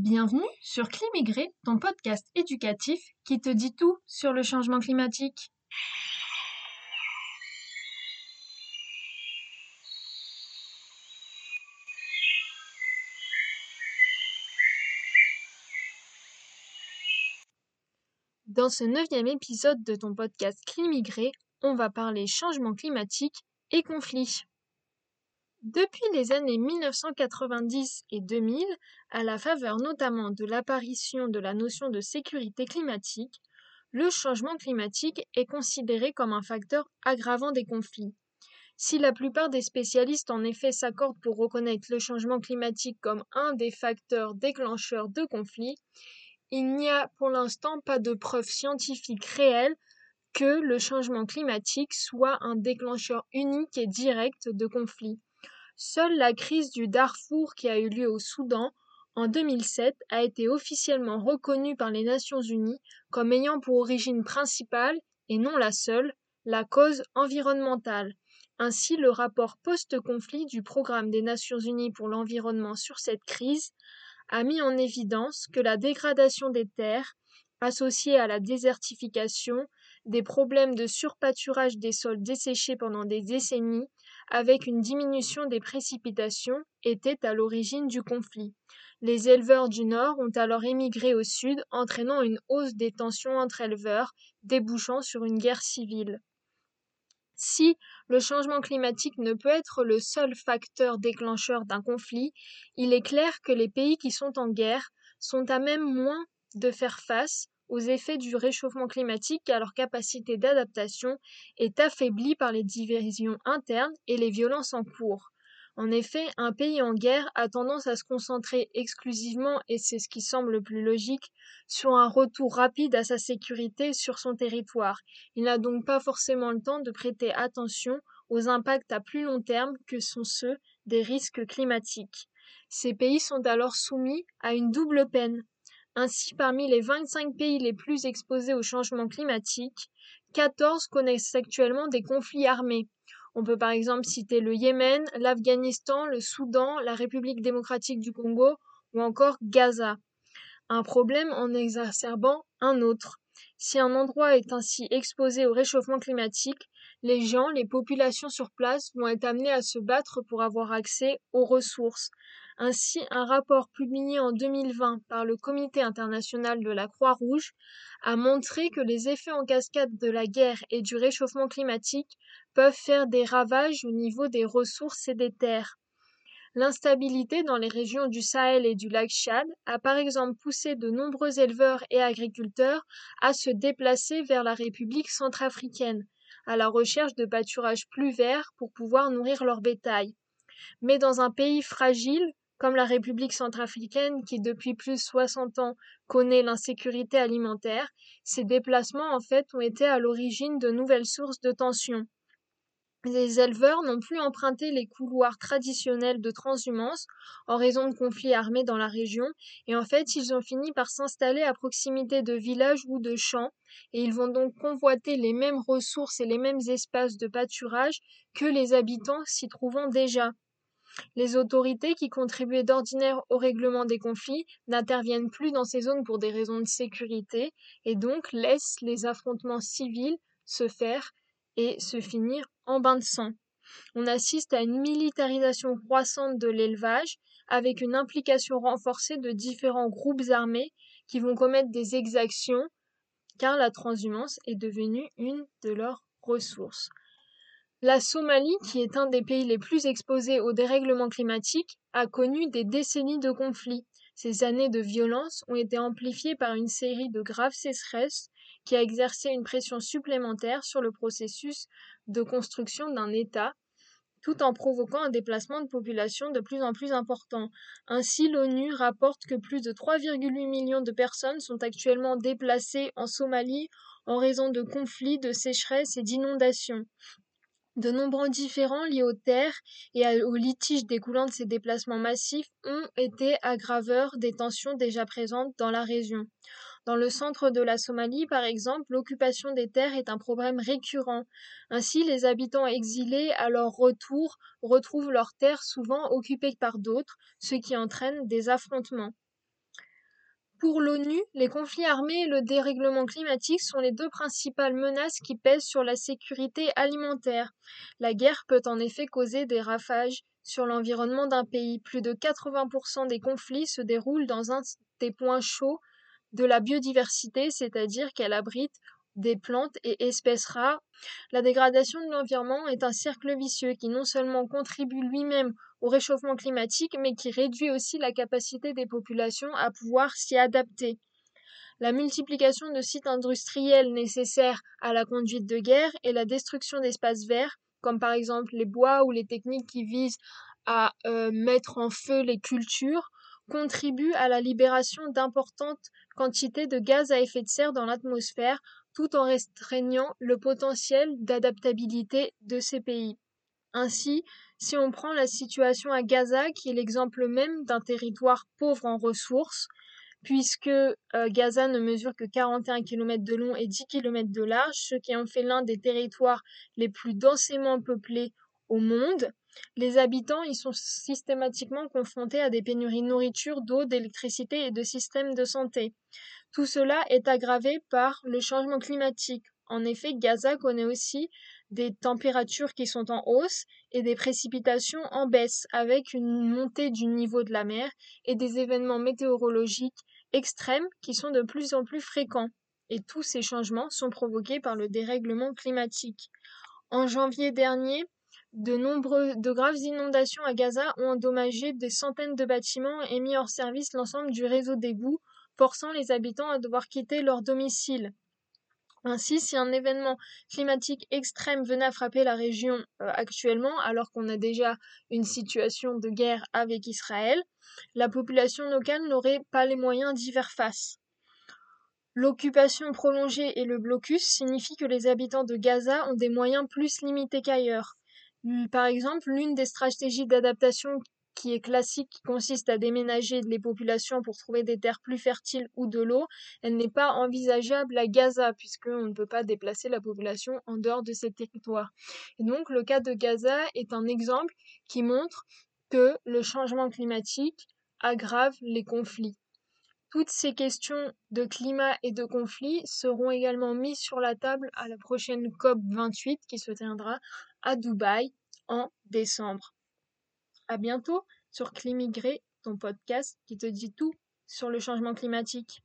Bienvenue sur Climigré, ton podcast éducatif qui te dit tout sur le changement climatique. Dans ce neuvième épisode de ton podcast Climigré, on va parler changement climatique et conflits. Depuis les années 1990 et 2000, à la faveur notamment de l'apparition de la notion de sécurité climatique, le changement climatique est considéré comme un facteur aggravant des conflits. Si la plupart des spécialistes en effet s'accordent pour reconnaître le changement climatique comme un des facteurs déclencheurs de conflits, il n'y a pour l'instant pas de preuves scientifiques réelles que le changement climatique soit un déclencheur unique et direct de conflits. Seule la crise du Darfour qui a eu lieu au Soudan en 2007 a été officiellement reconnue par les Nations Unies comme ayant pour origine principale, et non la seule, la cause environnementale. Ainsi, le rapport post-conflit du Programme des Nations Unies pour l'environnement sur cette crise a mis en évidence que la dégradation des terres, associée à la désertification, des problèmes de surpâturage des sols desséchés pendant des décennies, avec une diminution des précipitations, étaient à l'origine du conflit. Les éleveurs du Nord ont alors émigré au Sud, entraînant une hausse des tensions entre éleveurs, débouchant sur une guerre civile. Si le changement climatique ne peut être le seul facteur déclencheur d'un conflit, il est clair que les pays qui sont en guerre sont à même moins de faire face aux effets du réchauffement climatique car leur capacité d'adaptation est affaiblie par les divisions internes et les violences en cours. En effet, un pays en guerre a tendance à se concentrer exclusivement, et c'est ce qui semble le plus logique, sur un retour rapide à sa sécurité sur son territoire. Il n'a donc pas forcément le temps de prêter attention aux impacts à plus long terme que sont ceux des risques climatiques. Ces pays sont alors soumis à une double peine, ainsi, parmi les 25 pays les plus exposés au changement climatique, 14 connaissent actuellement des conflits armés. On peut par exemple citer le Yémen, l'Afghanistan, le Soudan, la République démocratique du Congo ou encore Gaza. Un problème en exacerbant un autre. Si un endroit est ainsi exposé au réchauffement climatique, les gens, les populations sur place vont être amenés à se battre pour avoir accès aux ressources. Ainsi, un rapport publié en 2020 par le Comité international de la Croix-Rouge a montré que les effets en cascade de la guerre et du réchauffement climatique peuvent faire des ravages au niveau des ressources et des terres. L'instabilité dans les régions du Sahel et du lac Tchad a par exemple poussé de nombreux éleveurs et agriculteurs à se déplacer vers la République centrafricaine, à la recherche de pâturages plus verts pour pouvoir nourrir leur bétail. Mais dans un pays fragile, comme la République centrafricaine qui depuis plus de 60 ans connaît l'insécurité alimentaire, ces déplacements en fait ont été à l'origine de nouvelles sources de tensions. Les éleveurs n'ont plus emprunté les couloirs traditionnels de transhumance en raison de conflits armés dans la région et en fait ils ont fini par s'installer à proximité de villages ou de champs et ils vont donc convoiter les mêmes ressources et les mêmes espaces de pâturage que les habitants s'y trouvant déjà. Les autorités qui contribuaient d'ordinaire au règlement des conflits n'interviennent plus dans ces zones pour des raisons de sécurité et donc laissent les affrontements civils se faire et se finir en bain de sang. On assiste à une militarisation croissante de l'élevage avec une implication renforcée de différents groupes armés qui vont commettre des exactions car la transhumance est devenue une de leurs ressources. La Somalie, qui est un des pays les plus exposés au dérèglement climatique, a connu des décennies de conflits. Ces années de violence ont été amplifiées par une série de graves sécheresses qui a exercé une pression supplémentaire sur le processus de construction d'un État, tout en provoquant un déplacement de population de plus en plus important. Ainsi, l'ONU rapporte que plus de 3,8 millions de personnes sont actuellement déplacées en Somalie en raison de conflits, de sécheresses et d'inondations. De nombreux différends liés aux terres et aux litiges découlant de ces déplacements massifs ont été aggraveurs des tensions déjà présentes dans la région. Dans le centre de la Somalie, par exemple, l'occupation des terres est un problème récurrent. Ainsi, les habitants exilés, à leur retour, retrouvent leurs terres souvent occupées par d'autres, ce qui entraîne des affrontements. Pour l'ONU, les conflits armés et le dérèglement climatique sont les deux principales menaces qui pèsent sur la sécurité alimentaire. La guerre peut en effet causer des ravages sur l'environnement d'un pays. Plus de 80% des conflits se déroulent dans un des points chauds de la biodiversité, c'est-à-dire qu'elle abrite des plantes et espèces rares. La dégradation de l'environnement est un cercle vicieux qui non seulement contribue lui-même au réchauffement climatique, mais qui réduit aussi la capacité des populations à pouvoir s'y adapter. La multiplication de sites industriels nécessaires à la conduite de guerre et la destruction d'espaces verts, comme par exemple les bois ou les techniques qui visent à euh, mettre en feu les cultures, contribuent à la libération d'importantes quantités de gaz à effet de serre dans l'atmosphère, tout en restreignant le potentiel d'adaptabilité de ces pays. Ainsi, si on prend la situation à Gaza, qui est l'exemple même d'un territoire pauvre en ressources, puisque euh, Gaza ne mesure que 41 km de long et 10 km de large, ce qui en fait l'un des territoires les plus densément peuplés au monde. Les habitants y sont systématiquement confrontés à des pénuries de nourriture, d'eau, d'électricité et de systèmes de santé. Tout cela est aggravé par le changement climatique. En effet, Gaza connaît aussi des températures qui sont en hausse et des précipitations en baisse, avec une montée du niveau de la mer et des événements météorologiques extrêmes qui sont de plus en plus fréquents. Et tous ces changements sont provoqués par le dérèglement climatique. En janvier dernier, de nombreux, de graves inondations à Gaza ont endommagé des centaines de bâtiments et mis hors service l'ensemble du réseau d'égouts, forçant les habitants à devoir quitter leur domicile. Ainsi, si un événement climatique extrême venait à frapper la région euh, actuellement, alors qu'on a déjà une situation de guerre avec Israël, la population locale n'aurait pas les moyens d'y faire face. L'occupation prolongée et le blocus signifient que les habitants de Gaza ont des moyens plus limités qu'ailleurs. Par exemple, l'une des stratégies d'adaptation qui est classique, qui consiste à déménager les populations pour trouver des terres plus fertiles ou de l'eau, elle n'est pas envisageable à Gaza, puisqu'on ne peut pas déplacer la population en dehors de ces territoires. Et donc, le cas de Gaza est un exemple qui montre que le changement climatique aggrave les conflits. Toutes ces questions de climat et de conflit seront également mises sur la table à la prochaine COP 28 qui se tiendra à Dubaï en décembre. À bientôt sur Climigré, ton podcast qui te dit tout sur le changement climatique.